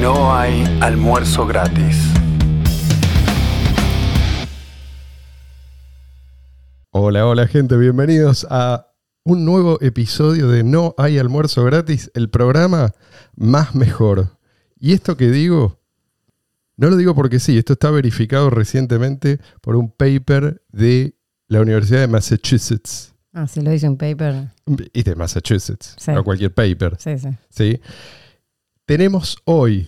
No hay almuerzo gratis. Hola, hola gente, bienvenidos a un nuevo episodio de No hay almuerzo gratis, el programa más mejor. Y esto que digo, no lo digo porque sí, esto está verificado recientemente por un paper de la Universidad de Massachusetts. Ah, sí, lo dice un paper. Y de Massachusetts, Sí. no cualquier paper. Sí, sí. ¿sí? Tenemos hoy,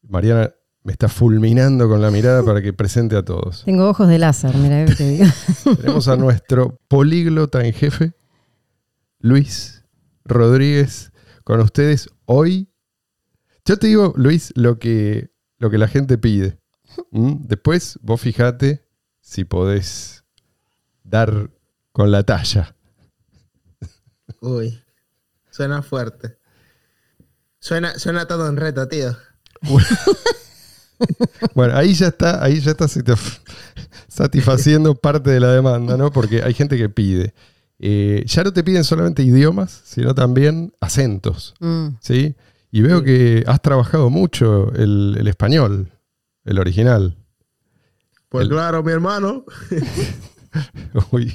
Mariana me está fulminando con la mirada para que presente a todos. Tengo ojos de láser, mira que te digo. Tenemos a nuestro políglota en jefe, Luis Rodríguez, con ustedes hoy. Yo te digo, Luis, lo que, lo que la gente pide. ¿Mm? Después vos fijate si podés dar con la talla. Uy, suena fuerte. Suena, suena todo un reto, tío. Bueno, ahí ya está, ahí ya está satisf- satisfaciendo parte de la demanda, ¿no? Porque hay gente que pide. Eh, ya no te piden solamente idiomas, sino también acentos, Mm. ¿sí? Y veo que has trabajado mucho el, el español, el original. Pues El- claro, mi hermano. Uy.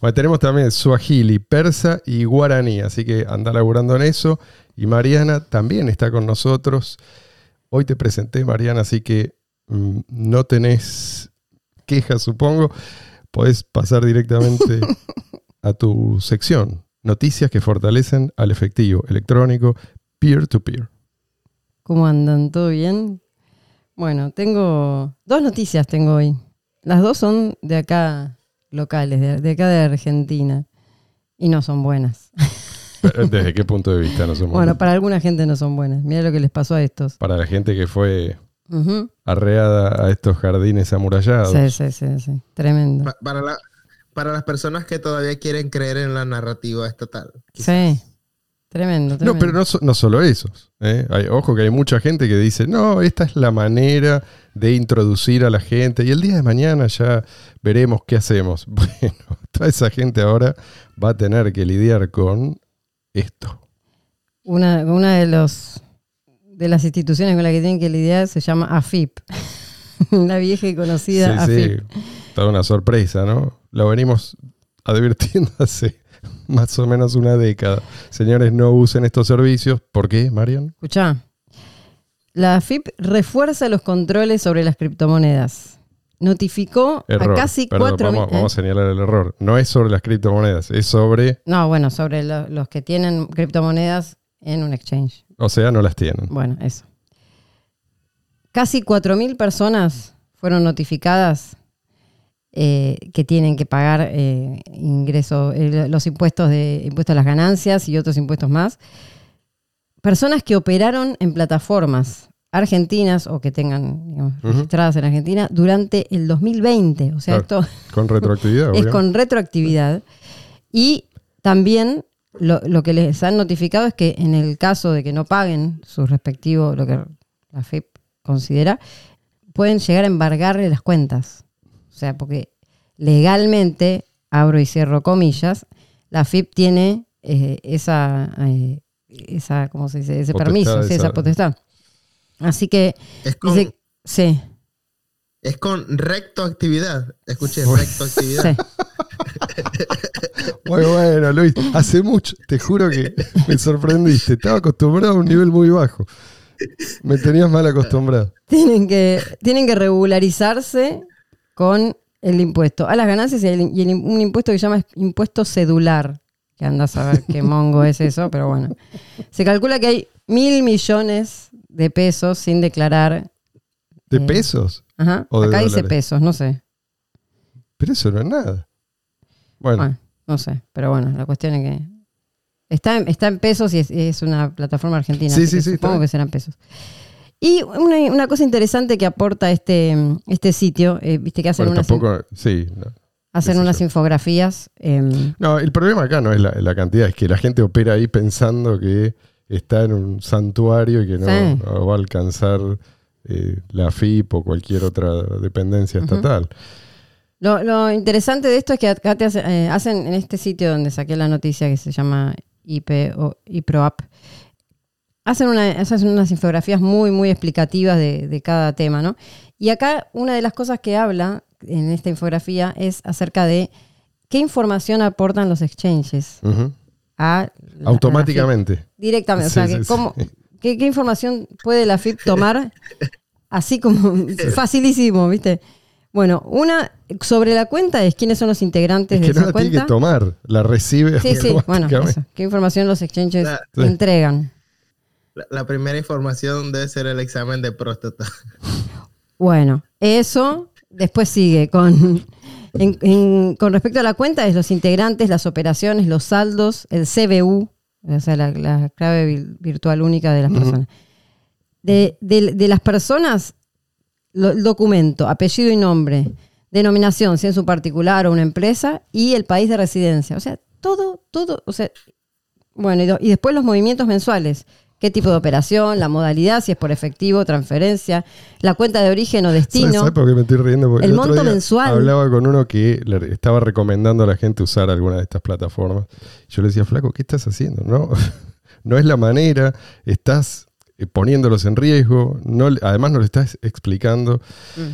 Bueno, tenemos también suajili, persa y guaraní, así que anda laburando en eso. Y Mariana también está con nosotros. Hoy te presenté, Mariana, así que mm, no tenés quejas, supongo. Podés pasar directamente a tu sección. Noticias que fortalecen al efectivo electrónico peer-to-peer. ¿Cómo andan? ¿Todo bien? Bueno, tengo dos noticias tengo hoy. Las dos son de acá locales, de, de acá de Argentina. Y no son buenas. ¿Desde qué punto de vista no somos? Bueno, para alguna gente no son buenas. Mira lo que les pasó a estos. Para la gente que fue arreada a estos jardines amurallados. Sí, sí, sí, sí. Tremendo. Pa- para, la, para las personas que todavía quieren creer en la narrativa estatal. Sí. Tremendo, No, tremendo. pero no, no solo esos. ¿eh? Hay- ojo que hay mucha gente que dice, no, esta es la manera de introducir a la gente y el día de mañana ya veremos qué hacemos. Bueno, toda esa gente ahora va a tener que lidiar con esto. Una, una de los de las instituciones con las que tienen que lidiar se llama AFIP. la vieja y conocida Sí, AFIP. sí, toda una sorpresa, ¿no? Lo venimos advirtiendo hace más o menos una década. Señores, no usen estos servicios. ¿Por qué, Marian? Escuchá. La AFIP refuerza los controles sobre las criptomonedas. Notificó Error. a casi Perdón, cuatro vamos, mil- vamos a señalar el error. No es sobre las criptomonedas, es sobre, No, bueno, sobre lo- los que tienen criptomonedas en un exchange. o sea, no las tienen. Bueno, eso. Casi 4.000 personas fueron notificadas eh, que tienen que pagar eh, ingreso, eh, los impuestos de impuestos a las ganancias y otros impuestos más. Personas que operaron en plataformas argentinas o que tengan digamos, registradas en Argentina durante el 2020. O sea, Claro. esto Con retroactividad, es obvio. con retroactividad. Y también lo, lo que les han notificado es que en el caso de que no paguen su respectivo, lo que la FIP considera, pueden llegar a embargarle las cuentas. O sea, porque legalmente, abro y cierro comillas, la FIP tiene eh, esa, eh, esa, ¿cómo se dice? Ese Potestad, permiso, esa- esa potestad. Así que, Es con, dice, sí, es con rectoactividad. Escuché, Bueno. rectoactividad. sí. Muy bueno, Luis. Hace mucho, te juro que me sorprendiste. Estaba acostumbrado a un nivel muy bajo. Me tenías mal acostumbrado. tienen que, tienen que regularizarse con el impuesto a las ganancias y, el- y el- un impuesto que se llama impuesto cedular. Que anda a saber qué mongo es eso, pero bueno. Se calcula que hay mil millones de pesos sin declarar. ¿De Eh, pesos? Ajá. O de Acá dice pesos, no sé. Pero eso no es nada. Bueno, Bueno, no sé. Pero bueno, la cuestión es que. Está en, está en pesos y es, es una plataforma argentina. Sí, sí, sí, Supongo que serán pesos. Y una, una cosa interesante que aporta este, este sitio, eh, viste que hacen bueno unas, tampoco. Sí. No. hacen qué sé unas yo. infografías. em, No, el problema acá no es la, la cantidad, es que la gente opera ahí pensando que está en un santuario y que no, Sí. no va a alcanzar eh, la FIP o cualquier otra dependencia estatal. Lo, lo interesante de esto es que acá te hace- eh, hacen en este sitio donde saqué la noticia que se llama IP o IPROAP, hacen, una- hacen unas infografías muy, muy explicativas de, de cada tema, ¿no? Y acá una de las cosas que habla en esta infografía es acerca de qué información aportan los exchanges a la- Automáticamente. a la FIP. Directamente, o sea, sí, que sí. cómo- qué, qué información puede la FIP tomar así como facilísimo, ¿viste? Bueno, una sobre la cuenta es quiénes son los integrantes Es de que no esa la tiene cuenta. que tomar, la recibe Sí, sí, bueno, automáticamente. eso. ¿Qué información los exchanges La- entregan? La, la primera información debe ser el examen de próstata. Bueno, eso después sigue con, en- en- con respecto a la cuenta, es los integrantes, las operaciones, los saldos, el CBU, o sea, la, la clave vi- virtual única de las personas. De, de- de las personas, lo- el documento, apellido y nombre, denominación, si es un particular o una empresa, y el país de residencia. O sea, todo, todo, o sea, bueno, y, do- y después los movimientos mensuales. ¿Qué tipo de operación? La modalidad, si es por efectivo, transferencia, la cuenta de origen o ¿Sabes, destino. sabes por qué me estoy riendo? Porque El monto día mensual. Hablaba con uno que le estaba recomendando a la gente usar alguna de estas plataformas. Yo le decía, flaco, ¿qué estás haciendo? No, no es la manera, estás eh, poniéndolos en riesgo, no, además no le estás explicando. Mm.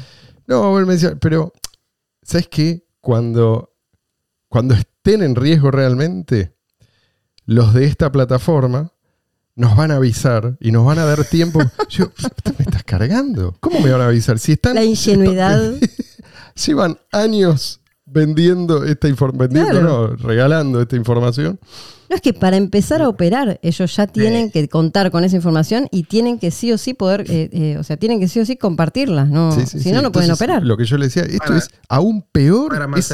No, él me decía, pero ¿sabes qué? Cuando, cuando estén en riesgo realmente, los de esta plataforma nos van a avisar y nos van a dar tiempo. Yo, me estás cargando. ¿Cómo me van a avisar? Si están La ingenuidad. llevan años vendiendo esta información, Claro. no, regalando esta información. No es que para empezar a operar, ellos ya tienen que contar con esa información y tienen que sí o sí poder, eh, eh, o sea, tienen que sí o sí compartirla, ¿no? Sí, sí, si sí. no, no pueden operar. Lo que yo le decía, esto Para- es aún peor, Para es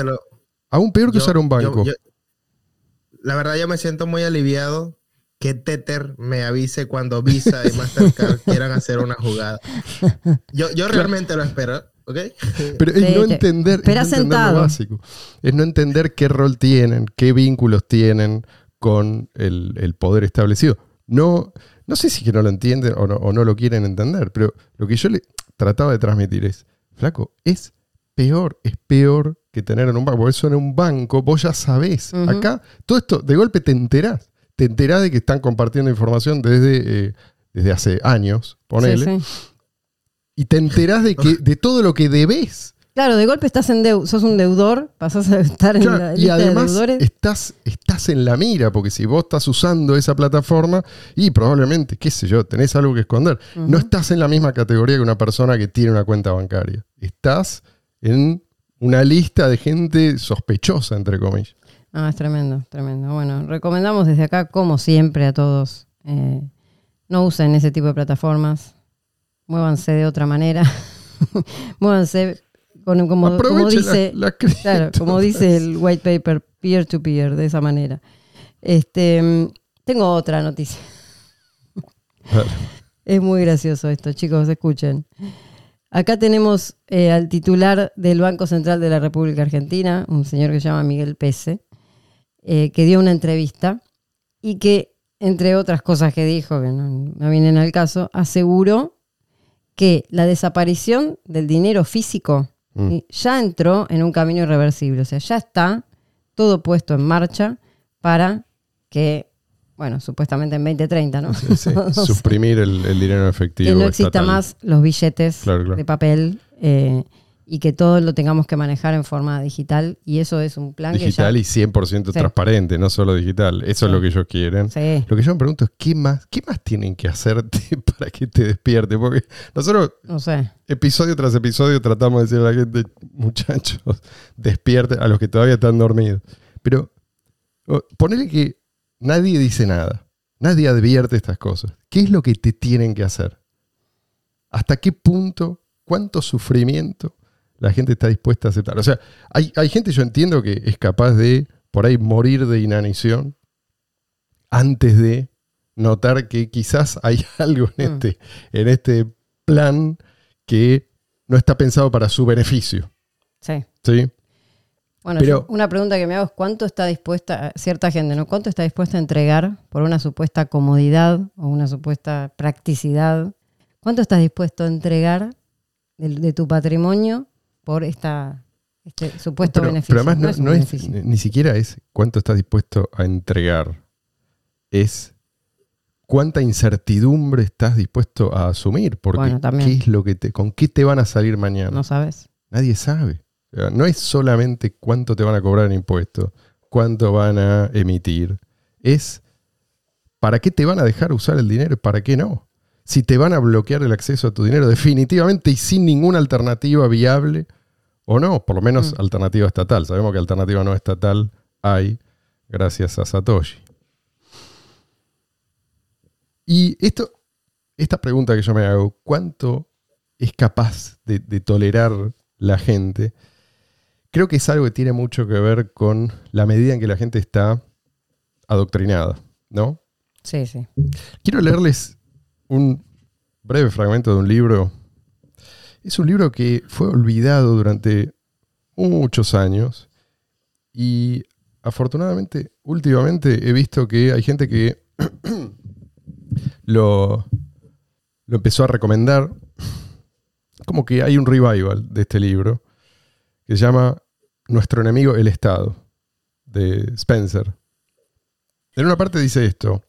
aún peor que yo- usar un yo- banco. yo- la verdad, yo me siento muy aliviado que Tether me avise cuando Visa y Mastercard quieran hacer una jugada. Yo, yo realmente lo espero, ¿ok? Pero es Sí, no te- entender, es no entender lo básico. Es no entender qué rol tienen, qué vínculos tienen con el, el poder establecido. No, no sé si que no lo entienden o no, o no lo quieren entender, pero lo que yo le trataba de transmitir es, flaco, es peor, es peor que tener en un banco. Porque eso en un banco, vos ya sabés. Acá, todo esto, de golpe te enterás. Te enterás de que están compartiendo información desde, eh, desde hace años, ponele. Sí, sí. Y te enterás de, que, de todo lo que debés. Claro, de golpe estás en deu- sos un deudor, pasás a estar en la y lista de deudores. estás, estás en la mira, porque si vos estás usando esa plataforma y probablemente, qué sé yo, tenés algo que esconder, no estás en la misma categoría que una persona que tiene una cuenta bancaria. Estás en una lista de gente sospechosa, entre comillas. Ah, es tremendo, tremendo. Bueno, recomendamos desde acá, como siempre, a todos, eh, no usen ese tipo de plataformas, muévanse de otra manera, muévanse con, como, como dice, la, la cripto. claro, como dice el white paper, peer to peer, de esa manera. Este, mm, tengo otra noticia. Es muy gracioso esto, chicos, escuchen. Acá tenemos eh, al titular del Banco Central de la República Argentina, un señor que se llama Miguel Pese, eh, que dio una entrevista y que, entre otras cosas que dijo, que no, no vienen al caso, aseguró que la desaparición del dinero físico Mm. ya entró en un camino irreversible. O sea, ya está todo puesto en marcha para que, bueno, supuestamente en 2030, ¿no? Sí, sí, O sea, Suprimir el, el dinero efectivo. que no exista estatal. más los billetes Claro, claro. de papel eh, y que todo lo tengamos que manejar en forma digital. Y eso es un plan Digital que y 100% Sí. transparente, no solo digital. Eso es lo que ellos quieren. ya. Sí, Lo que yo me pregunto es, ¿qué más, ¿qué más tienen que hacerte para que te despierte? Porque nosotros, no sé. episodio tras episodio, tratamos de decirle a la gente, muchachos, despierten a los que todavía están dormidos. Pero ponele que nadie dice nada. Nadie advierte estas cosas. ¿Qué es lo que te tienen que hacer? ¿Hasta qué punto, cuánto sufrimiento la gente está dispuesta a aceptar? O sea, hay, hay gente, yo entiendo, que es capaz de, por ahí, morir de inanición antes de notar que quizás hay algo en Mm. este, en este plan que no está pensado para su beneficio. Sí. ¿sí? Bueno, Pero- una pregunta que me hago es cuánto está dispuesta, cierta gente, ¿no? ¿Cuánto está dispuesta a entregar por una supuesta comodidad o una supuesta practicidad? ¿Cuánto estás dispuesto a entregar de, de tu patrimonio por esta, este supuesto pero, beneficio? pero además no, es no ni siquiera es cuánto estás dispuesto a entregar. Es cuánta incertidumbre estás dispuesto a asumir, porque Bueno. ¿qué es lo que te, con qué te van a salir mañana. No sabes. Nadie sabe. O sea, no es solamente cuánto te van a cobrar en impuestos, cuánto van a emitir. Es para qué te van a dejar usar el dinero y para qué no. Si te van a bloquear el acceso a tu dinero definitivamente y sin ninguna alternativa viable o no, por lo menos Mm. alternativa estatal. Sabemos que alternativa no estatal hay gracias a Satoshi. Y esto, esta pregunta que yo me hago, ¿cuánto es capaz de, de tolerar la gente? Creo que es algo que tiene mucho que ver con la medida en que la gente está adoctrinada, ¿no? Sí, sí. Quiero leerles un breve fragmento de un libro. Es un libro que fue olvidado durante muchos años y afortunadamente últimamente he visto que hay gente que lo, lo empezó a recomendar. Como que hay un revival de este libro que se llama Nuestro enemigo el Estado, de Spencer. En una parte dice esto.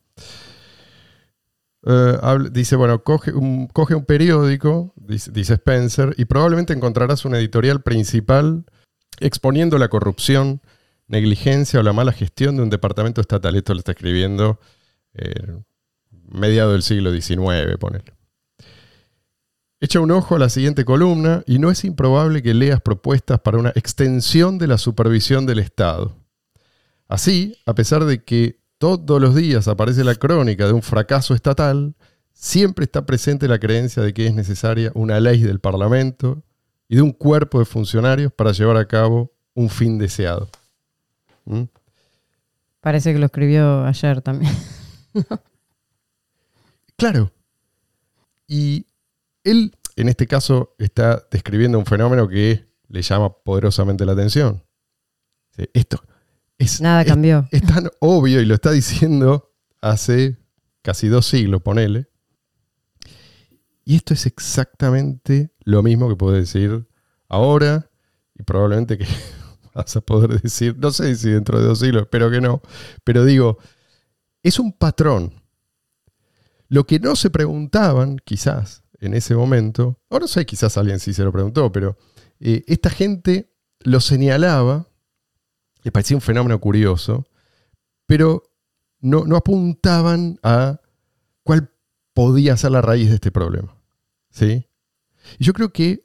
Eh, dice, bueno, coge un, coge un periódico, dice, Spencer, y probablemente encontrarás un editorial principal exponiendo la corrupción, negligencia o la mala gestión de un departamento estatal. Esto lo está escribiendo eh, mediado del siglo XIX, ponele. Echa un ojo a la siguiente columna y no es improbable que leas propuestas para una extensión de la supervisión del Estado. Así, a pesar de que todos los días aparece la crónica de un fracaso estatal, siempre está presente la creencia de que es necesaria una ley del Parlamento y de un cuerpo de funcionarios para llevar a cabo un fin deseado. ¿Mm? Parece que lo escribió ayer también. Claro. Y él, en este caso, está describiendo un fenómeno que le llama poderosamente la atención. Esto es, Nada es- cambió. es tan obvio y lo está diciendo hace casi dos siglos, ponele. Y esto es exactamente lo mismo que puedo decir ahora y probablemente que vas a poder decir, no sé si dentro de dos siglos, espero que no, pero digo, es un patrón. Lo que no se preguntaban, quizás, en ese momento, o no sé, quizás alguien sí se lo preguntó, pero eh, esta gente lo señalaba, le parecía un fenómeno curioso, pero no, no apuntaban a cuál podía ser la raíz de este problema. ¿Sí? Y yo creo que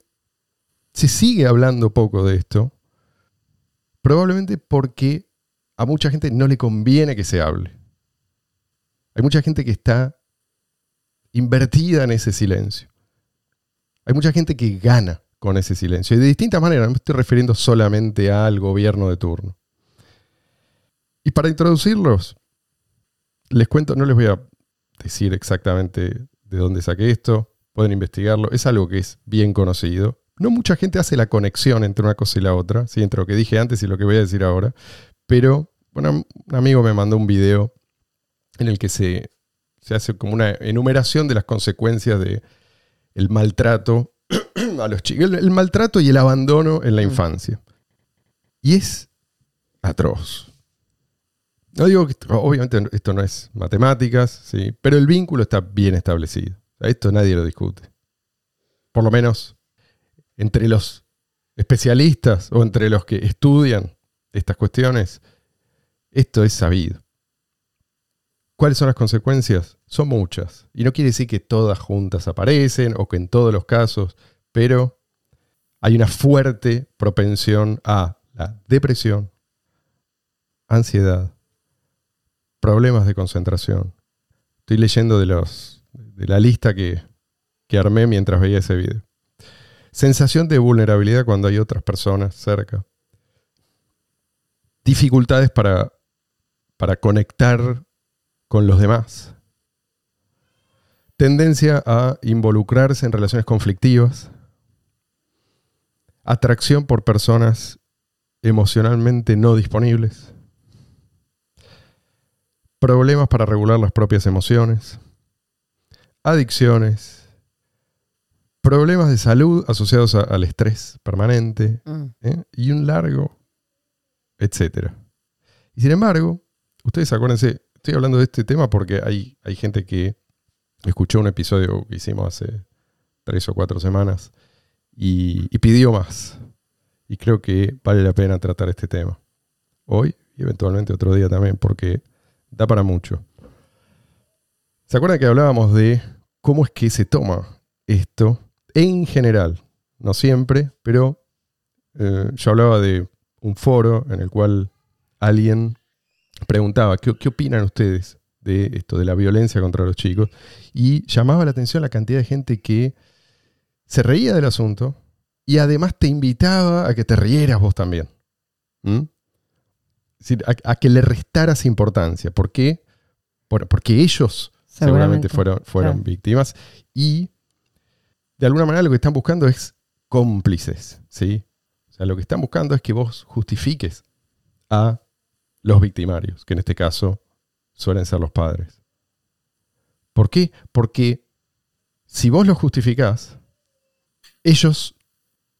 se sigue hablando poco de esto, probablemente porque a mucha gente no le conviene que se hable. Hay mucha gente que está invertida en ese silencio. Hay mucha gente que gana con ese silencio. Y de distintas maneras, no me estoy refiriendo solamente al gobierno de turno. Y para introducirlos, les cuento, no les voy a decir exactamente de dónde saqué esto, pueden investigarlo, es algo que es bien conocido. No mucha gente hace la conexión entre una cosa y la otra, ¿sí? entre lo que dije antes y lo que voy a decir ahora, pero bueno, un amigo me mandó un video en el que se, se hace como una enumeración de las consecuencias de el maltrato a los chicos, el, el maltrato y el abandono en la Mm. infancia. Y es atroz. No digo que, obviamente esto no es matemáticas, ¿sí? pero el vínculo está bien establecido. Esto nadie lo discute. Por lo menos entre los especialistas o entre los que estudian estas cuestiones, esto es sabido. ¿Cuáles son las consecuencias? Son muchas. Y no quiere decir que todas juntas aparecen o que en todos los casos, pero hay una fuerte propensión a la depresión, ansiedad, problemas de concentración. Estoy leyendo de, los, de la lista que, que armé mientras veía ese video. Sensación de vulnerabilidad cuando hay otras personas cerca. Dificultades para, para conectar con los demás. Tendencia a involucrarse en relaciones conflictivas. Atracción por personas emocionalmente no disponibles. Problemas para regular las propias emociones. Adicciones. Problemas de salud asociados a- al estrés permanente. Mm. ¿eh? Y un largo, etcétera. Y sin embargo, ustedes acuérdense, estoy hablando de este tema porque hay, hay gente que escuchó un episodio que hicimos hace tres o cuatro semanas y, y pidió más. Y creo que vale la pena tratar este tema. Hoy y eventualmente otro día también, porque da para mucho. ¿Se acuerdan que hablábamos de cómo es que se toma esto en general? No siempre, pero eh, yo hablaba de un foro en el cual alguien preguntaba, ¿qué, ¿qué, opinan ustedes de esto, de la violencia contra los chicos? Y llamaba la atención la cantidad de gente que se reía del asunto y además te invitaba a que te rieras vos también. A, a, que le restaras importancia. ¿Por qué? Por, porque ellos seguramente, seguramente fueron, fueron claro. víctimas y de alguna manera lo que están buscando es cómplices, ¿sí? O sea, lo que están buscando es que vos justifiques a los victimarios, que en este caso suelen ser los padres. ¿Por qué? Porque si vos los justificás, ellos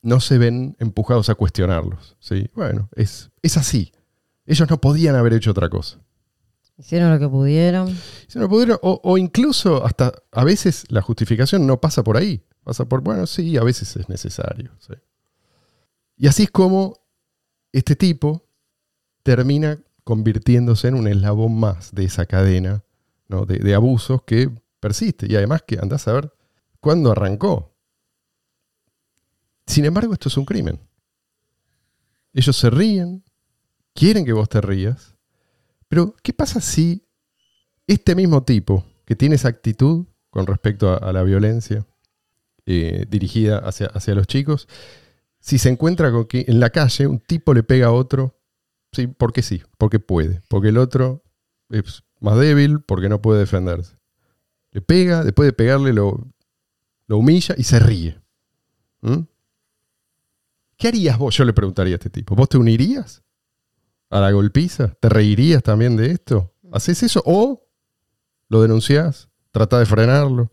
no se ven empujados a cuestionarlos. ¿sí? Bueno, es, es así. Ellos no podían haber hecho otra cosa. Hicieron lo que pudieron. Hicieron lo que pudieron, o, o, incluso hasta a veces la justificación no pasa por ahí. Pasa por, bueno, sí, a veces es necesario. ¿sí? Y así es como este tipo termina convirtiéndose en un eslabón más de esa cadena ¿no? de, de, abusos que persiste. Y además que andás a ver cuándo arrancó. Sin embargo, esto es un crimen. Ellos se ríen, quieren que vos te rías, pero ¿qué pasa si este mismo tipo que tiene esa actitud con respecto a, la violencia eh, dirigida hacia, hacia los chicos, si se encuentra con que en la calle un tipo le pega a otro, sí, porque sí, porque puede, porque el otro es más débil, porque no puede defenderse. Le pega, después de pegarle lo, lo humilla y se ríe. ¿Mm? ¿Qué harías vos? Yo le preguntaría a este tipo. ¿Vos te unirías a la golpiza? ¿Te reirías también de esto? ¿Haces eso? ¿O lo denunciás? ¿Tratás de frenarlo?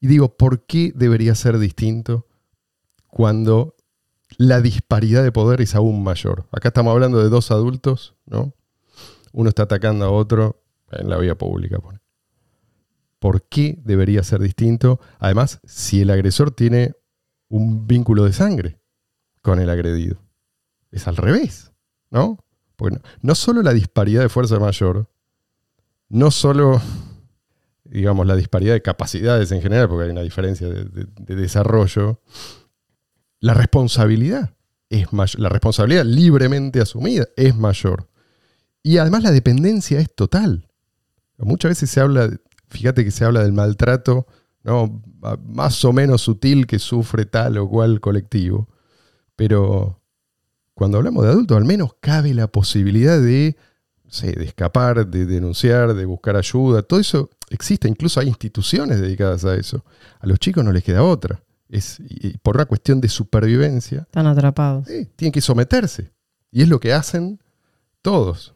Y digo, ¿por qué debería ser distinto cuando la disparidad de poder es aún mayor? Acá estamos hablando de dos adultos, ¿no? Uno está atacando a otro en la vía pública. ¿Por qué debería ser distinto? Además, si el agresor tiene un vínculo de sangre con el agredido. Es al revés, ¿no? Porque no, solo la disparidad de fuerza mayor, no solo digamos, la disparidad de capacidades en general, porque hay una diferencia de, de, de desarrollo, la responsabilidad es mayor, la responsabilidad libremente asumida es mayor. Y además la dependencia es total. Muchas veces se habla, fíjate que se habla del maltrato ¿no? más o menos sutil que sufre tal o cual colectivo, pero cuando hablamos de adultos al menos cabe la posibilidad de, sé, de escapar, de denunciar, de buscar ayuda, todo eso existe, incluso hay instituciones dedicadas a eso. A los chicos no les queda otra. Es, y por una cuestión de supervivencia. Están atrapados. Eh, tienen que someterse. Y es lo que hacen todos.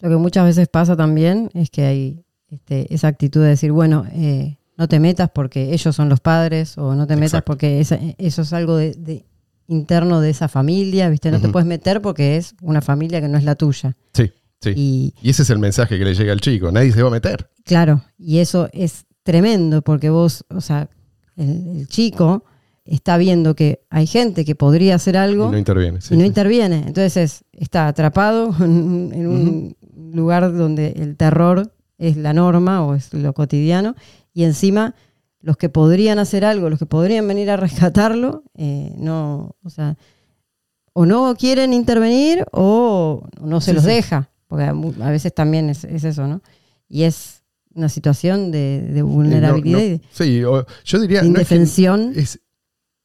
Lo que muchas veces pasa también es que hay este, esa actitud de decir, bueno, eh, no te metas porque ellos son los padres, o no te metas Exacto. porque esa, eso es algo de, de, interno de esa familia, ¿viste? No uh -huh. te puedes meter porque es una familia que no es la tuya. Sí. Sí. Y, y, ese es el mensaje que le llega al chico, nadie se va a meter. Claro, y eso es tremendo porque vos, o sea, el, el chico está viendo que hay gente que podría hacer algo y no interviene. Sí, y no sí. interviene. Entonces está atrapado en, en un uh -huh. lugar donde el terror es la norma o es lo cotidiano y encima los que podrían hacer algo, los que podrían venir a rescatarlo, eh, no, o sea, o no quieren intervenir o no se sí, los deja porque a veces también es, es eso, ¿no? Y es una situación de, de vulnerabilidad. No, no, y de, sí, yo diría. De indefensión. Es es,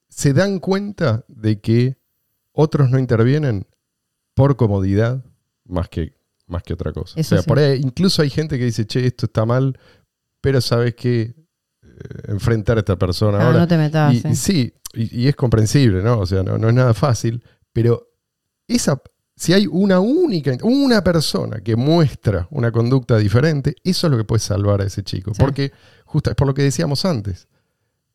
se dan cuenta de que otros no intervienen por comodidad más que, más que otra cosa. Eso o sea, sí. por ahí incluso hay gente que dice, che, esto está mal, pero sabes que eh, enfrentar a esta persona ah, ahora. No te metas. Y, sí, sí y, y, es comprensible, ¿no? O sea, no, no es nada fácil, pero esa si hay una única, una persona que muestra una conducta diferente, eso es lo que puede salvar a ese chico. Sí. Porque, justo es por lo que decíamos antes,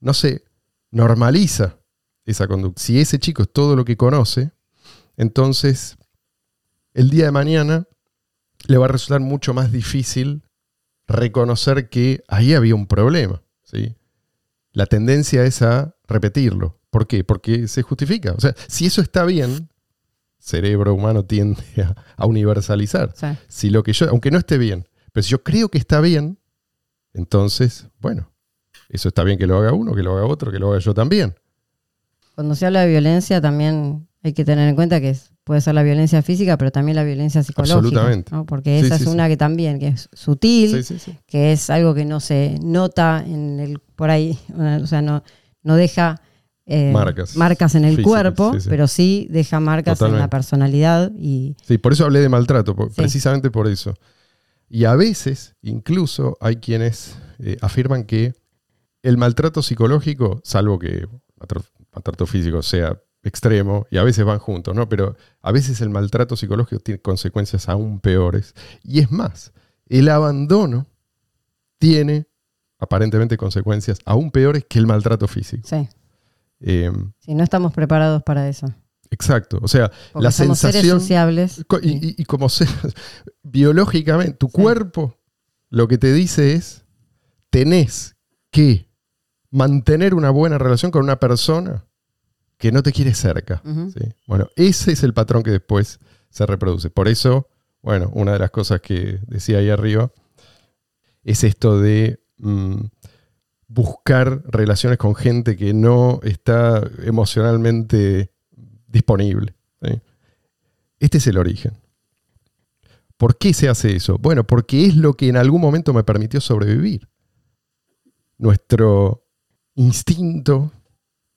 no se normaliza esa conducta. Si ese chico es todo lo que conoce, entonces el día de mañana le va a resultar mucho más difícil reconocer que ahí había un problema. ¿Sí? La tendencia es a repetirlo. ¿Por qué? Porque se justifica. O sea, si eso está bien, cerebro humano tiende a, a universalizar. Sí. Si lo que yo, aunque no esté bien, pero si yo creo que está bien, entonces, bueno, eso está bien que lo haga uno, que lo haga otro, que lo haga yo también. Cuando se habla de violencia también hay que tener en cuenta que es- puede ser la violencia física, pero también la violencia psicológica. Absolutamente. ¿no? Porque esa sí, es sí. una que también, que es sutil, que es algo que no se nota en el por ahí, o sea, no, no deja eh, Marcas en el físicas, cuerpo, pero sí deja marcas en la personalidad y Sí, por eso hablé de maltrato, precisamente por eso. Y a veces, incluso, hay quienes eh, afirman que el maltrato psicológico, salvo que maltrato físico sea extremo, y a veces van juntos, ¿no? Pero a veces el maltrato psicológico tiene consecuencias aún peores. Y es más, el abandono tiene aparentemente consecuencias aún peores que el maltrato físico. sí, Eh, sí, no estamos preparados para eso. exacto. O sea, Porque la somos seres sensación... sociables. Y, y- y como sea, biológicamente, tu cuerpo lo que te dice es, tenés que mantener una buena relación con una persona que no te quiere cerca. Bueno, ese es el patrón que después se reproduce. Por eso, bueno, una de las cosas que decía ahí arriba es esto de mm, buscar relaciones con gente que no está emocionalmente disponible. ¿sí? Este es el origen. ¿Por qué se hace eso? Bueno, porque es lo que en algún momento me permitió sobrevivir. Nuestro instinto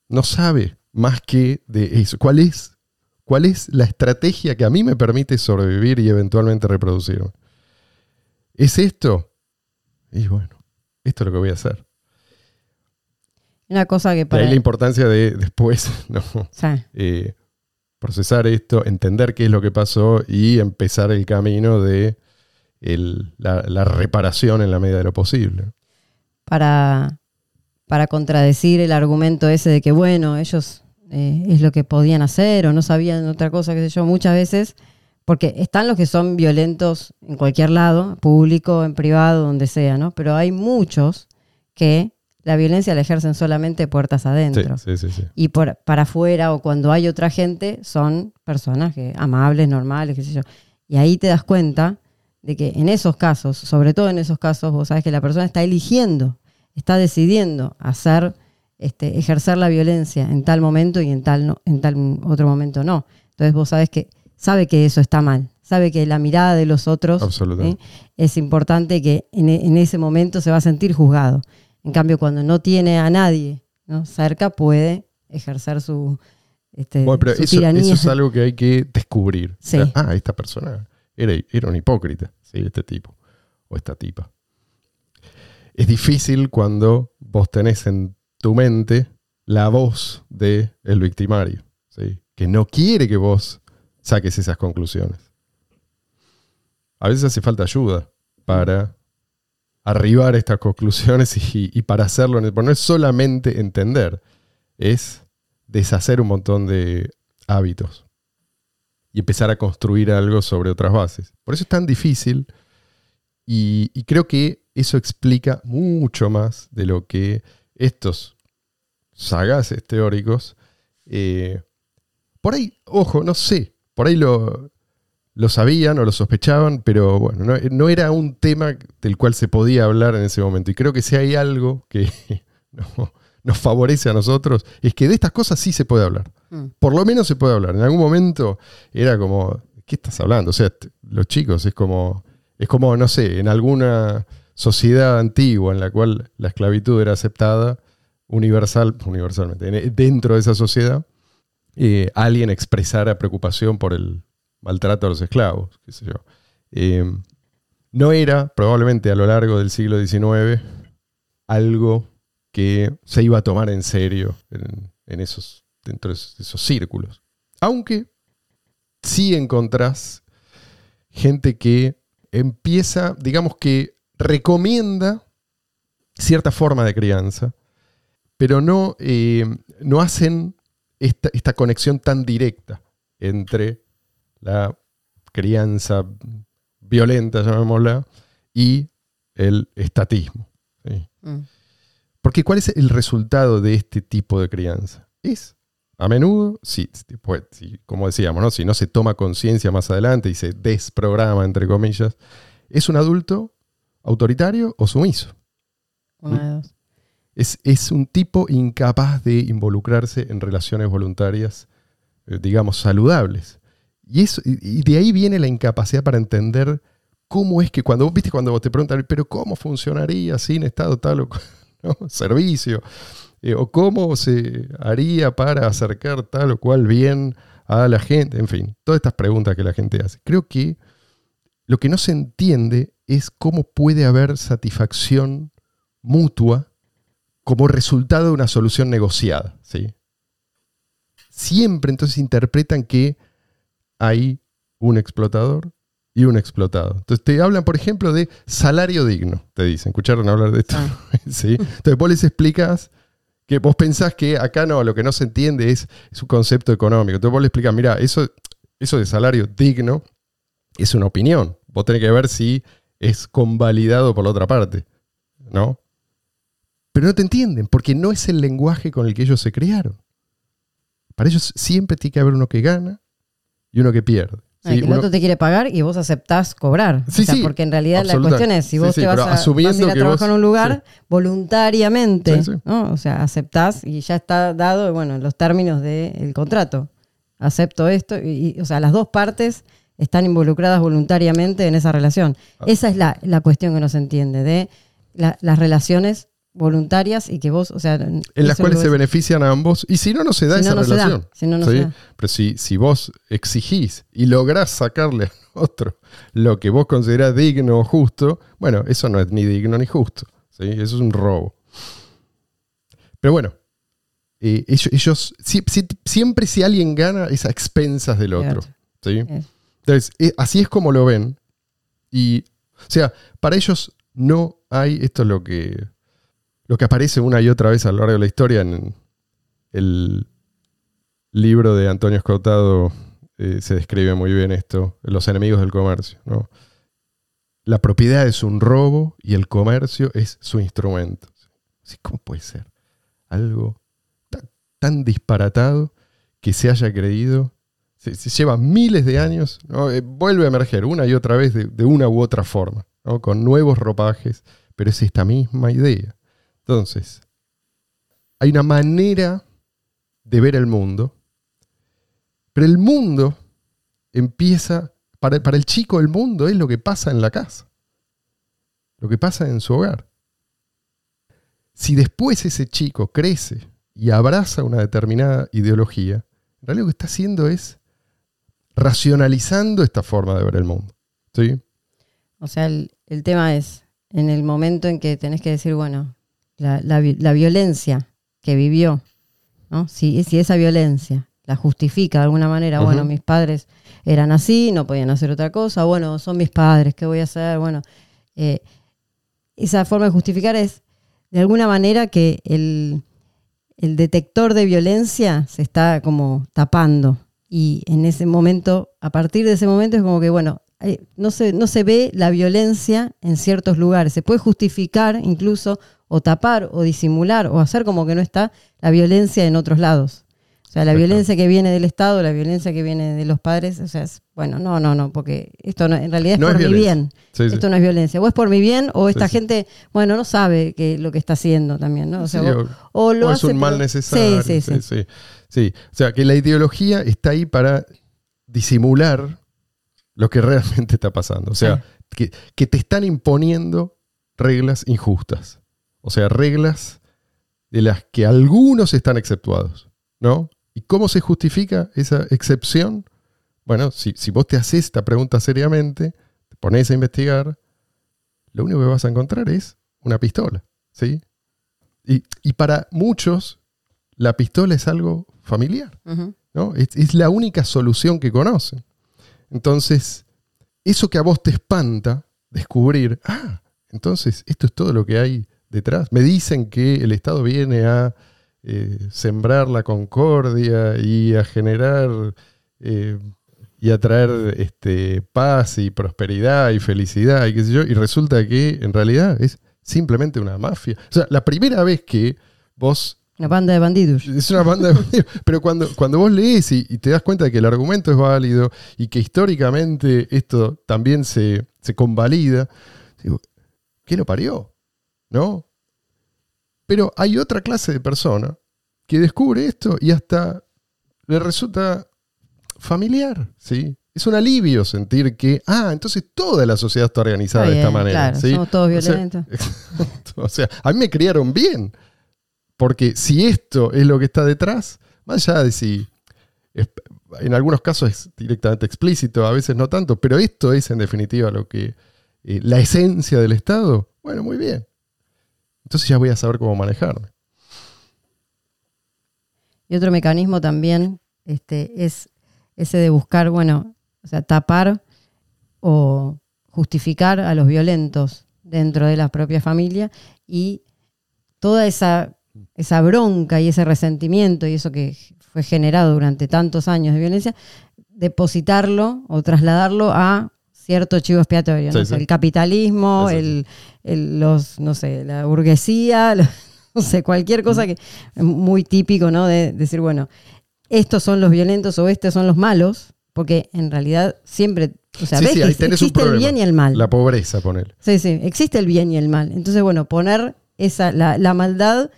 no sabe más que de eso. ¿Cuál es, ¿Cuál es la estrategia que a mí me permite sobrevivir y eventualmente reproducirme? ¿Es esto? Y bueno, esto es lo que voy a hacer. Una cosa que De para... ahí la importancia de después ¿no? Sí. eh, procesar esto, entender qué es lo que pasó y empezar el camino de el- la, la reparación en la medida de lo posible. para, para contradecir el argumento ese de que, bueno, ellos eh, es lo que podían hacer o no sabían otra cosa, qué sé yo, muchas veces, porque están los que son violentos en cualquier lado, público, en privado, donde sea, ¿no? Pero hay muchos que la violencia la ejercen solamente puertas adentro. sí, sí, sí. Y por, para afuera o cuando hay otra gente, son personas que, amables, normales, qué sé yo. Y ahí te das cuenta de que en esos casos, sobre todo en esos casos, vos sabes que la persona está eligiendo, está decidiendo hacer, este, ejercer la violencia en tal momento y en tal, no- en tal otro momento no. Entonces vos sabes que, sabe que eso está mal, sabe que la mirada de los otros. ¿eh? es importante que en, e- en ese momento se va a sentir juzgado. En cambio, cuando no tiene a nadie ¿no? cerca, puede ejercer su, este, Bueno, pero su eso, tiranía. eso es algo que hay que descubrir. Sí. O sea, ah, esta persona era, era un hipócrita, sí, este tipo o esta tipa. Es difícil cuando vos tenés en tu mente la voz del el victimario, ¿sí? que no quiere que vos saques esas conclusiones. A veces hace falta ayuda para arribar a estas conclusiones y, para hacerlo. no es solamente entender, es deshacer un montón de hábitos y empezar a construir algo sobre otras bases. Por eso es tan difícil y creo que eso explica mucho más de lo que estos sagaces teóricos, eh, por ahí, ojo, no sé, por ahí lo, lo sabían o lo sospechaban, pero bueno, no, no era un tema del cual se podía hablar en ese momento. Y creo que si hay algo que no- nos favorece a nosotros, es que de estas cosas sí se puede hablar. Mm. Por lo menos se puede hablar. En algún momento era como, ¿qué estás hablando? O sea, los chicos es como, es como, no sé, en alguna sociedad antigua en la cual la esclavitud era aceptada universal, universalmente, en- dentro de esa sociedad, eh, alguien expresara preocupación por el maltrato a los esclavos, yo. Eh, no era, probablemente a lo largo del siglo XIX, algo que se iba a tomar en serio en, en esos, dentro de esos, de esos círculos. Aunque sí encontrás gente que empieza, digamos que recomienda cierta forma de crianza, pero no, eh, no hacen esta, esta conexión tan directa entre la crianza violenta, llamémosla, y el estatismo. ¿sí? Mm. Porque ¿cuál es el resultado de este tipo de crianza? Es, a menudo, si, pues, si- como decíamos, ¿no? si no se toma conciencia más adelante y se desprograma, entre comillas, es un adulto autoritario o sumiso. Una de dos. Es, es un tipo incapaz de involucrarse en relaciones voluntarias, eh, digamos, saludables. Y, eso, y, de ahí viene la incapacidad para entender cómo es que cuando viste cuando vos te preguntan, pero ¿cómo funcionaría sin Estado tal o cual ¿no? servicio? Eh, o cómo se haría para acercar tal o cual bien a la gente, en fin, todas estas preguntas que la gente hace. Creo que lo que no se entiende es cómo puede haber satisfacción mutua como resultado de una solución negociada. ¿sí? Siempre entonces interpretan que hay un explotador y un explotado. Entonces te hablan, por ejemplo, de salario digno, te dicen. ¿Escucharon hablar de esto? Ah. ¿Sí? Entonces vos les explicas que vos pensás que acá no, lo que no se entiende es, un concepto económico. Entonces vos le explicas, mira, eso, eso de salario digno es una opinión. Vos tenés que ver si es convalidado por la otra parte. ¿No? Pero no te entienden, porque no es el lenguaje con el que ellos se criaron. Para ellos siempre tiene que haber uno que gana y uno que pierde. Ah, el Uno- otro te quiere pagar y vos aceptás cobrar. Sí, O sea, sí, porque en realidad la cuestión es, si vos te vas a, vas a ir a trabajar vos- en un lugar voluntariamente, Sí, sí. ¿no? O sea, aceptás y ya está dado, bueno, en los términos del contrato. Acepto esto y, y, o sea, las dos partes están involucradas voluntariamente en esa relación. Ah. Esa es la, la cuestión que no se entiende, de la- las relaciones voluntarias y que vos, o sea... en las cuales se benefician a ambos. Y si no, no se da Si no, esa no se da. relación. Si no, no ¿sí? se da. Pero si, si vos exigís y lográs sacarle al otro lo que vos considerás digno o justo, bueno, eso no es ni digno ni justo. ¿sí? Eso es un robo. Pero bueno, eh, ellos, ellos- si- si- siempre si alguien gana es a expensas del otro. ¿sí? Es. Entonces, eh, así es como lo ven. Y, o sea, para ellos no hay, esto es lo que, lo que aparece una y otra vez a lo largo de la historia en el libro de Antonio Escotado, eh, se describe muy bien esto, los enemigos del comercio. ¿no? La propiedad es un robo y el comercio es su instrumento. Así, ¿Cómo puede ser? Algo tan, tan disparatado que se haya creído se, lleva miles de años. Eh, vuelve a emerger una y otra vez de, una u otra forma, con nuevos ropajes, pero es esta misma idea. Entonces, hay una manera de ver el mundo, pero el mundo empieza, para, para el chico el mundo es lo que pasa en la casa, lo que pasa en su hogar. Si después ese chico crece y abraza una determinada ideología, en realidad lo que está haciendo es racionalizando esta forma de ver el mundo. ¿sí? O sea, el, el tema es, en el momento en que tenés que decir, bueno, la, la vi- la violencia que vivió, ¿no? Si, si esa violencia la justifica de alguna manera, bueno, mis padres eran así, no podían hacer otra cosa, bueno, son mis padres, ¿qué voy a hacer? Bueno, eh, esa forma de justificar es, de alguna manera, que el, el detector de violencia se está como tapando. Y en ese momento, a partir de ese momento, es como que, bueno, eh, no se, no se ve la violencia en ciertos lugares. Se puede justificar incluso, o tapar, o disimular, o hacer como que no está la violencia en otros lados. O sea, la Exacto. violencia que viene del Estado, la violencia que viene de los padres, o sea, es- bueno, no, no, no, porque esto no- en realidad es No es por mi bien. Sí, sí. Esto no es violencia. O es por mi bien, o esta sí. gente, bueno, no sabe que lo que está haciendo también, ¿no? O sea, o, lo o es hace, un mal pero- necesario. Sí, sí, sí. sí, sí. O sea, que la ideología está ahí para disimular lo que realmente está pasando. O sea, que, que te están imponiendo reglas injustas. O sea, reglas de las que algunos están exceptuados. ¿No? ¿Y cómo se justifica esa excepción? Bueno, si, si vos te haces esta pregunta seriamente, te pones a investigar, lo único que vas a encontrar es una pistola. ¿Sí? Y, y para muchos, la pistola es algo familiar. ¿no? Es, es la única solución que conocen. Entonces, eso que a vos te espanta, descubrir, ah, entonces esto es todo lo que hay detrás. Me dicen que el Estado viene a eh, sembrar la concordia y a generar eh, y a traer este, paz y prosperidad y felicidad y qué sé yo, y resulta que en realidad es simplemente una mafia. O sea, la primera vez que vos Una banda de bandidos. es una banda de bandidos. Pero cuando, cuando vos lees y, y te das cuenta de que el argumento es válido y que históricamente esto también se, se convalida, digo, ¿qué lo parió? ¿No? Pero hay otra clase de persona que descubre esto y hasta le resulta familiar, ¿sí? Es un alivio sentir que, ah, entonces toda la sociedad está organizada de esta manera. claro, ¿sí? somos todos O sea, violentos. o sea, a mí me criaron bien. Porque si esto es lo que está detrás, más allá de si es- en algunos casos es directamente explícito, a veces no tanto, pero esto es en definitiva lo que eh, la esencia del Estado, bueno, muy bien. Entonces ya voy a saber cómo manejarme. Y otro mecanismo también este, es ese de buscar, bueno, o sea, tapar o justificar a los violentos dentro de la propia familia y toda esa, esa bronca y ese resentimiento y eso que fue generado durante tantos años de violencia, depositarlo o trasladarlo a cierto chivo expiatorio, Sí, ¿no? Sí. el capitalismo, el, el- los, no sé, la burguesía, no sé, cualquier cosa que es muy típico, ¿no? De decir, bueno, estos son los violentos o estos son los malos, porque en realidad siempre, o sea, Sí, ves sí, que tenés un existe el problema. bien y el mal. La pobreza, ponele. Sí, sí, existe el bien y el mal. Entonces, bueno, poner esa, la, la maldad,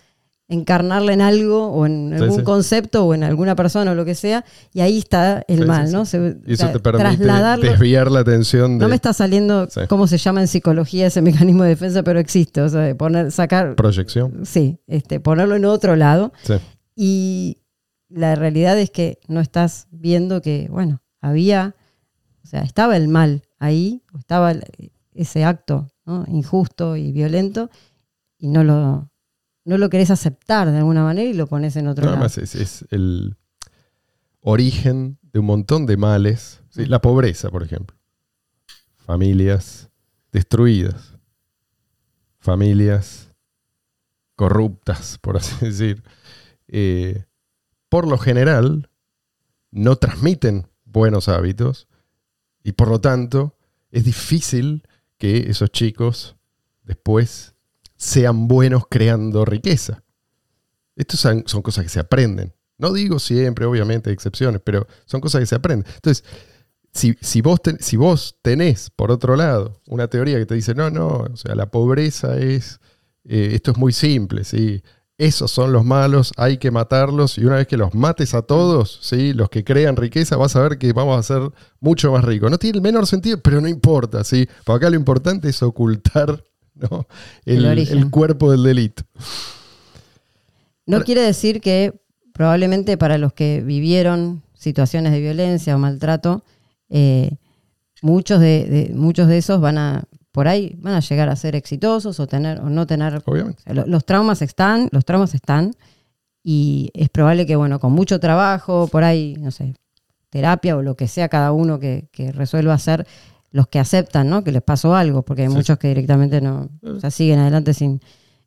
encarnarla en algo o en algún sí. concepto o en alguna persona o lo que sea, y ahí está el Sí, mal. ¿no? Se- Y eso te permite desviar la atención de No me está saliendo cómo se llama en psicología ese mecanismo de defensa, pero existe. O sea, de poner, sacar, proyección. sí, este, ponerlo en otro lado. Y la realidad es que no estás viendo que, bueno, había, o sea, estaba el mal ahí, estaba ese acto ¿no? injusto y violento, y no lo, no lo querés aceptar de alguna manera y lo pones en otro Nada lado. más es, es el origen de un montón de males. ¿sí? La pobreza, por ejemplo. Familias destruidas. Familias corruptas, por así decir. Eh, por lo general, no transmiten buenos hábitos y por lo tanto es difícil que esos chicos después sean buenos creando riqueza. Estos son, cosas que se aprenden. No digo siempre, obviamente, excepciones, pero son cosas que se aprenden. Entonces, si, si vos, si vos tenés, por otro lado, una teoría que te dice, no, no, o sea, la pobreza es, eh, esto es muy simple, ¿sí? Esos son los malos, hay que matarlos y una vez que los mates a todos, ¿sí? los que crean riqueza, vas a ver que vamos a ser mucho más ricos. No tiene el menor sentido, pero no importa, ¿sí? Por acá lo importante es ocultar ¿no? El el, origen. el cuerpo del delito. No Ahora- quiere decir que probablemente para los que vivieron situaciones de violencia o maltrato, eh, muchos, de, de- muchos de esos van a, por ahí, van a llegar a ser exitosos o tener o no tener. Obviamente. o sea, lo- los traumas están, los traumas están, y es probable que, bueno, con mucho trabajo, por ahí, no sé, terapia o lo que sea cada uno que, que resuelva hacer, los que aceptan, ¿no? Que les pasó algo, porque hay Sí, muchos que directamente no, o sea, siguen adelante sin.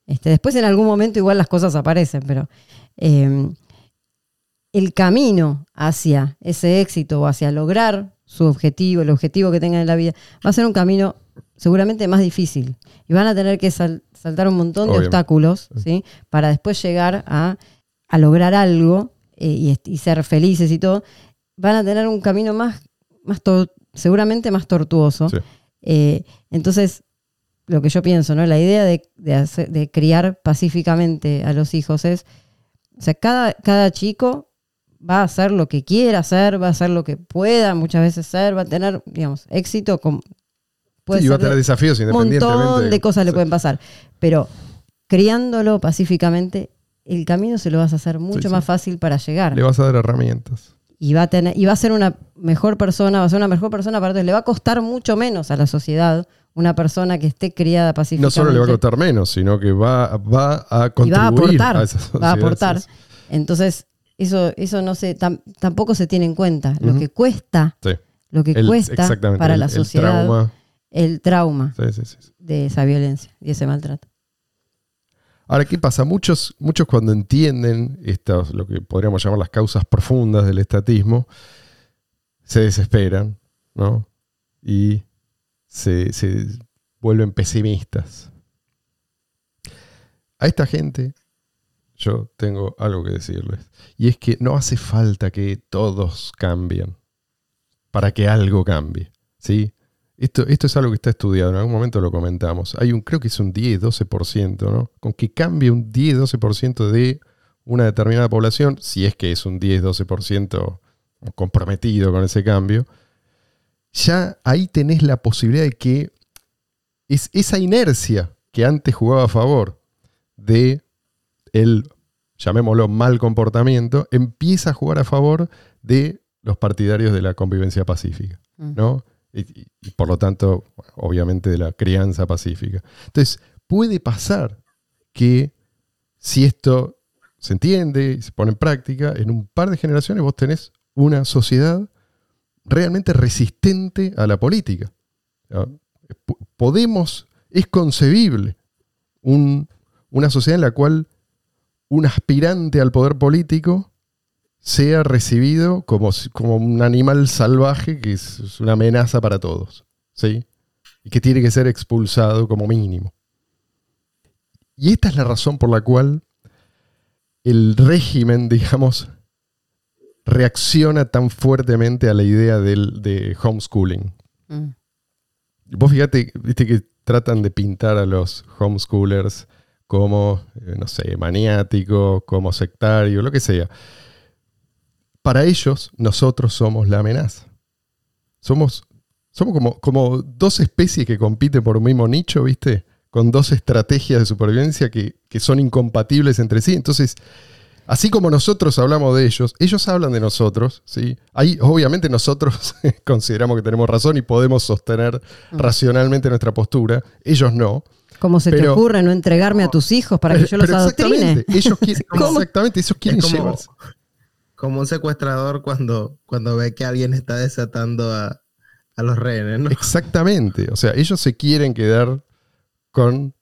Este, después en algún momento igual las cosas aparecen, pero eh, el camino hacia ese éxito o hacia lograr su objetivo, el objetivo que tengan en la vida, va a ser un camino seguramente más difícil. Y van a tener que sal- saltar un montón de obstáculos, ¿sí? Para después llegar a, a lograr algo eh, y, ser felices y todo. Van a tener un camino más, más tor- seguramente más tortuoso. Sí. Eh, entonces, lo que yo pienso, ¿no? La idea de, de hacer- de criar pacíficamente a los hijos es, o sea, cada, cada chico va a hacer lo que quiera hacer, va a hacer lo que pueda muchas veces ser, va a tener, digamos, éxito con... puede Sí, y va a de- tener desafíos un montón de cosas le pueden pasar, pero criándolo pacíficamente, el camino se lo vas a hacer mucho sí. más fácil para llegar Le vas a dar herramientas. Y va a tener y va a ser una mejor persona, va a ser una mejor persona para todos. Le va a costar mucho menos a la sociedad una persona que esté criada No pacíficamente. solo le va a costar menos, sino que va, va a y contribuir va a aportar, a esa va a sociedad, aportar. Entonces, eso, eso no se, tam- tampoco se tiene en cuenta. Lo que cuesta, sí. lo que El- cuesta para el- la el sociedad, trauma. el trauma sí, sí. de esa violencia y ese maltrato. Ahora, ¿qué pasa? Muchos, muchos cuando entienden estas, lo que podríamos llamar las causas profundas del estatismo, se desesperan, ¿no? Y se, se vuelven pesimistas. A esta gente yo tengo algo que decirles. Y es que no hace falta que todos cambien para que algo cambie. ¿sí? Esto, esto es algo que está estudiado, en algún momento lo comentamos. Hay un, creo que es un 10-12%, ¿no? Con que cambie un 10-12% de una determinada población, si es que es un 10-12% comprometido con ese cambio, ya ahí tenés la posibilidad de que es esa inercia que antes jugaba a favor de el, llamémoslo, mal comportamiento, empieza a jugar a favor de los partidarios de la convivencia pacífica. ¿no? Y, por lo tanto, obviamente, de la crianza pacífica. Entonces, puede pasar que si esto se entiende y se pone en práctica, en un par de generaciones vos tenés una sociedad realmente resistente a la política. P- Podemos, es concebible un- una sociedad en la cual un aspirante al poder político sea recibido como, como un animal salvaje que es, es una amenaza para todos. ¿sí? Y que tiene que ser expulsado como mínimo. Y esta es la razón por la cual el régimen, digamos, reacciona tan fuertemente a la idea del, de homeschooling. Mm. Vos fíjate, viste que tratan de pintar a los homeschoolers como, eh, no sé, maniático, como sectario, lo que sea. Para ellos, nosotros somos la amenaza. Somos, somos como, como dos especies que compiten por un mismo nicho, ¿viste? Con dos estrategias de supervivencia que, que son incompatibles entre sí. Entonces, así como nosotros hablamos de ellos, ellos hablan de nosotros, ¿sí? Ahí, obviamente, nosotros consideramos que tenemos razón y podemos sostener racionalmente nuestra postura. Ellos no. ¿Cómo se te ocurre no entregarme a tus hijos para que yo los adoctrine? exactamente, Ellos quieren, ¿Cómo? exactamente, ellos quieren es como, llevarse. Como un secuestrador cuando, cuando ve que alguien está desatando a, a los rehenes, ¿no? Exactamente. O sea, ellos se quieren quedar con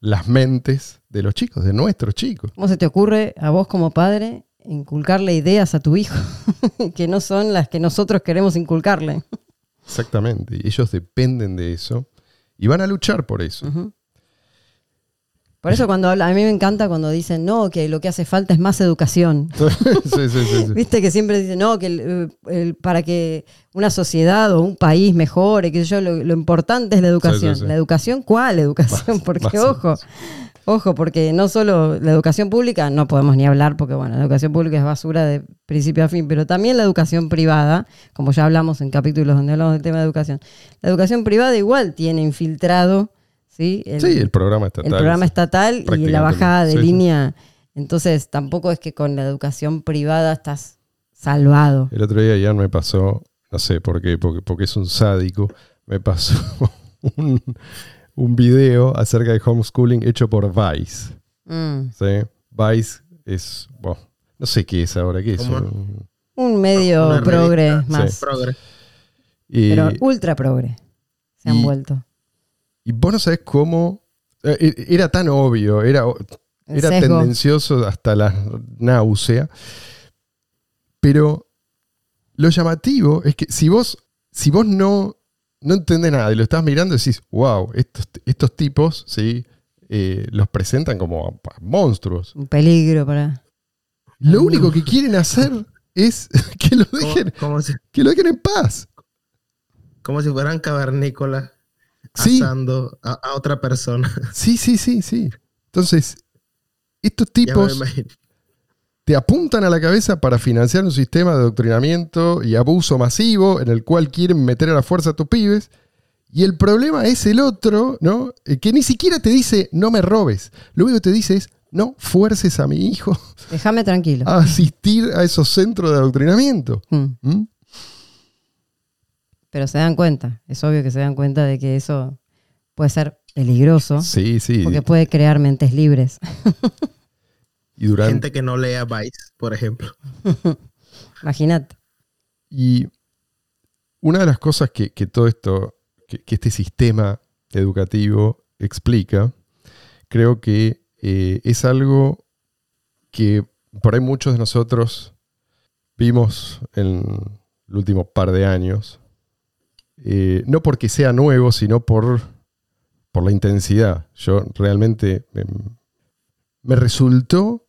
las mentes de los chicos, de nuestros chicos. ¿Cómo se te ocurre a vos como padre inculcarle ideas a tu hijo que no son las que nosotros queremos inculcarle? Exactamente. Y ellos dependen de eso y van a luchar por eso. Ujú. Por eso cuando habla, a mí me encanta cuando dicen, no, que lo que hace falta es más educación. sí, sí, sí. Viste que siempre dicen, no, que el- el- para que una sociedad o un país mejore, que yo, lo, lo importante es la educación. ¿La educación cuál educación? Porque, ojo, ojo, porque no solo la educación pública, no podemos ni hablar, porque bueno, la educación pública es basura de principio a fin, pero también la educación privada, como ya hablamos en capítulos donde hablamos del tema de educación, la educación privada igual tiene infiltrado, ¿sí? El, Sí, el programa estatal. el programa estatal y la bajada de sí, sí. línea. Entonces, tampoco es que con la educación privada estás salvado. El otro día Ian me pasó, no sé por qué, porque, porque es un sádico, me pasó un, un video acerca de homeschooling hecho por Vice. Mm. ¿sí? Vice es, bueno, no sé qué es ahora, qué es. Un- Un medio progre más, Progre. y, pero ultra progre. Se han y- vuelto. Y vos no sabés cómo. eh, eh, Era tan obvio, era, era tendencioso hasta la náusea. Pero lo llamativo es que si vos, si vos no, no entendés nada y lo estás mirando, decís, wow, estos, estos tipos ¿sí? Eh, los presentan como monstruos. Un peligro para. Lo único que quieren hacer es que lo dejen, que lo dejen en paz. como si fueran cavernícolas Sí. asando a, a otra persona. Sí, sí, sí, sí. Entonces, estos tipos te apuntan a la cabeza para financiar un sistema de adoctrinamiento y abuso masivo en el cual quieren meter a la fuerza a tus pibes. Y el problema es el otro, ¿no? Eh, Que ni siquiera te dice no me robes. Lo único que te dice es no fuerces a mi hijo Déjame tranquilo. a asistir a esos centros de adoctrinamiento. Mm. ¿Mm? Pero se dan cuenta. Es obvio que se dan cuenta de que eso puede ser peligroso. Sí, sí. Porque puede crear mentes libres. Y durante, Gente que no lea Vice, por ejemplo. Imagínate. Y una de las cosas que, que todo esto, que, que este sistema educativo explica, creo que eh, es algo que por ahí muchos de nosotros vimos en, el último par de años. Eh, no porque sea nuevo, sino por, por la intensidad. Yo realmente me, me resultó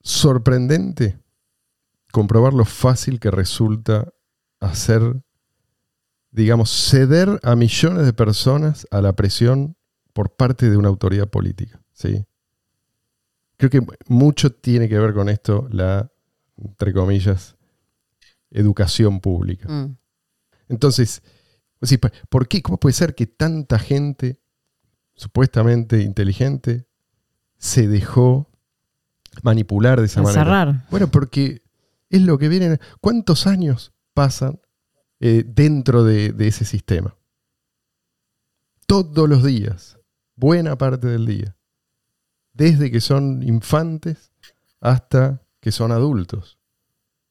sorprendente comprobar lo fácil que resulta hacer, digamos, ceder a millones de personas a la presión por parte de una autoridad política. ¿sí? Creo que mucho tiene que ver con esto la, entre comillas, educación pública. Mm. Entonces, sí, ¿por qué? ¿Cómo puede ser que tanta gente supuestamente inteligente se dejó manipular de esa manera? Encerrar. Bueno, porque es lo que viene. ¿Cuántos años pasan eh, dentro de, de ese sistema? Todos los días, buena parte del día. Desde que son infantes hasta que son adultos.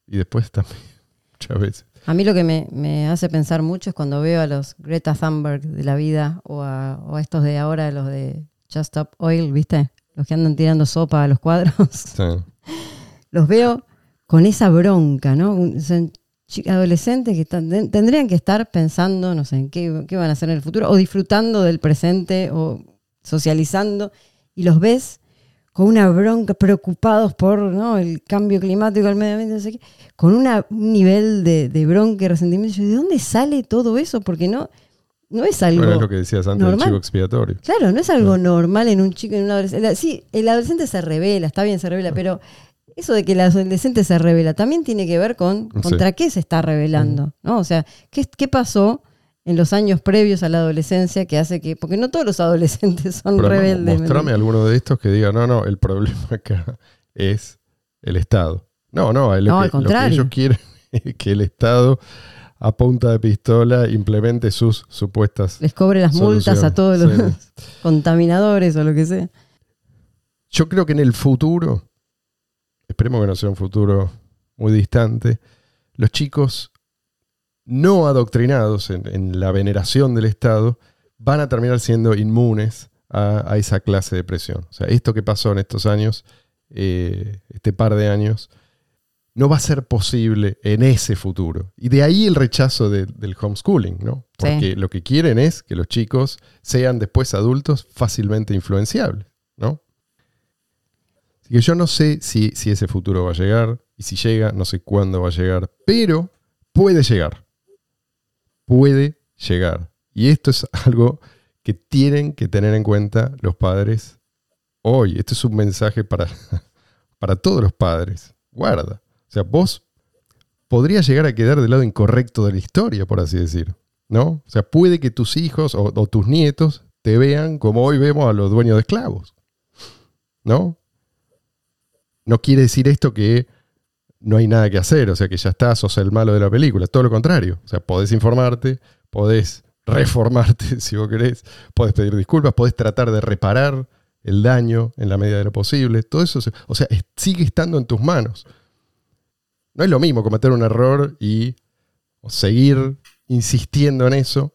Y después también, muchas veces. A mí lo que me, me hace pensar mucho es cuando veo a los Greta Thunberg de la vida o a, o a estos de ahora, los de Just Stop Oil, ¿viste? Los que andan tirando sopa a los cuadros. Sí. los veo con esa bronca, ¿no? Son adolescentes que están- ten- tendrían que estar pensando, no sé, en qué, qué van a hacer en el futuro, o disfrutando del presente, o socializando, y los ves con una bronca, preocupados por ¿no? el cambio climático, el medio ambiente, no sé qué, con una- un nivel de, de bronca y resentimiento. Yo, ¿De dónde sale todo eso? Porque no, no es algo... Bueno, es lo que decías antes del normal. chivo expiatorio. Claro, no es algo normal en un chico, en un adolescente. Sí, el adolescente se revela, está bien, se revela, pero eso de que el adolescente se revela también tiene que ver con Sí. contra qué se está revelando, ¿no? O sea, ¿qué, qué pasó en los años previos a la adolescencia que hace que, porque no todos los adolescentes son Pero rebeldes. mostrame alguno de estos que diga, no, no, el problema acá es el Estado. No, no, lo, No, que, al lo que ellos quieren es que el Estado a punta de pistola implemente sus supuestas... Les cobre las multas a todos los sí. contaminadores o lo que sea. Yo creo que en el futuro, esperemos que no sea un futuro muy distante, los chicos no adoctrinados en, en la veneración del Estado van a terminar siendo inmunes a, a esa clase de presión. O sea, esto que pasó en estos años, eh, este par de años, no va a ser posible en ese futuro. Y de ahí el rechazo de- del homeschooling, ¿no? Sí. Porque lo que quieren es que los chicos sean después adultos fácilmente influenciables, ¿no? Así que yo no sé si, si ese futuro va a llegar, y si llega, no sé cuándo va a llegar, pero puede llegar. Puede llegar. Y esto es algo que tienen que tener en cuenta los padres hoy. Esto es un mensaje para, para todos los padres. Guarda. O sea, vos podrías llegar a quedar del lado incorrecto de la historia, por así decir. ¿No? O sea, puede que tus hijos o, o tus nietos te vean como hoy vemos a los dueños de esclavos. ¿No? No quiere decir esto que no hay nada que hacer, o sea que ya estás, sos el malo de la película, todo lo contrario. O sea, podés informarte, podés reformarte si vos querés, podés pedir disculpas, podés tratar de reparar el daño en la medida de lo posible. Todo eso, o sea, sigue estando en tus manos. No es lo mismo cometer un error y seguir insistiendo en eso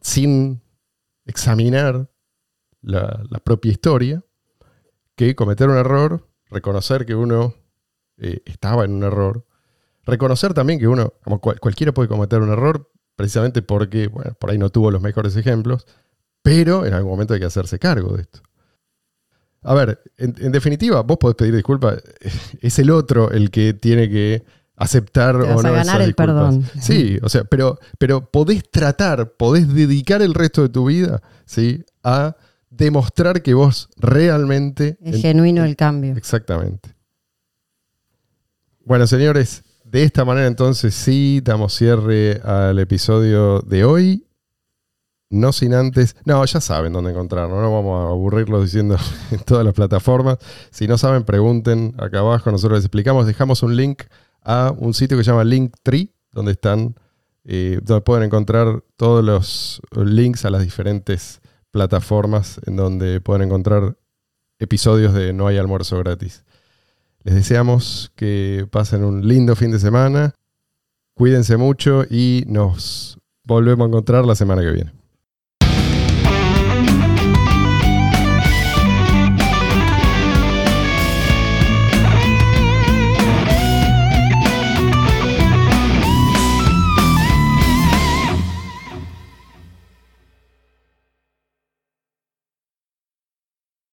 sin examinar la, la propia historia que cometer un error, reconocer que uno eh, estaba en un error, reconocer también que uno, como cual- cualquiera puede cometer un error, precisamente porque, bueno, por ahí no tuvo los mejores ejemplos, pero en algún momento hay que hacerse cargo de esto. A ver, en, en definitiva, vos podés pedir disculpas, es el otro el que tiene que aceptar Te o a no ganar el perdón. Sí, o sea, pero, pero podés tratar, podés dedicar el resto de tu vida, ¿sí? A demostrar que vos realmente... Es en- genuino el cambio. Exactamente. Bueno, señores, de esta manera entonces sí damos cierre al episodio de hoy. No sin antes. No, ya saben dónde encontrarnos. No vamos a aburrirlos diciendo en todas las plataformas. Si no saben, pregunten acá abajo. Nosotros les explicamos. Dejamos un link a un sitio que se llama Linktree, donde están. eh, donde pueden encontrar todos los links a las diferentes plataformas en donde pueden encontrar episodios de No hay almuerzo gratis. Les deseamos que pasen un lindo fin de semana. Cuídense mucho y nos volvemos a encontrar la semana que viene.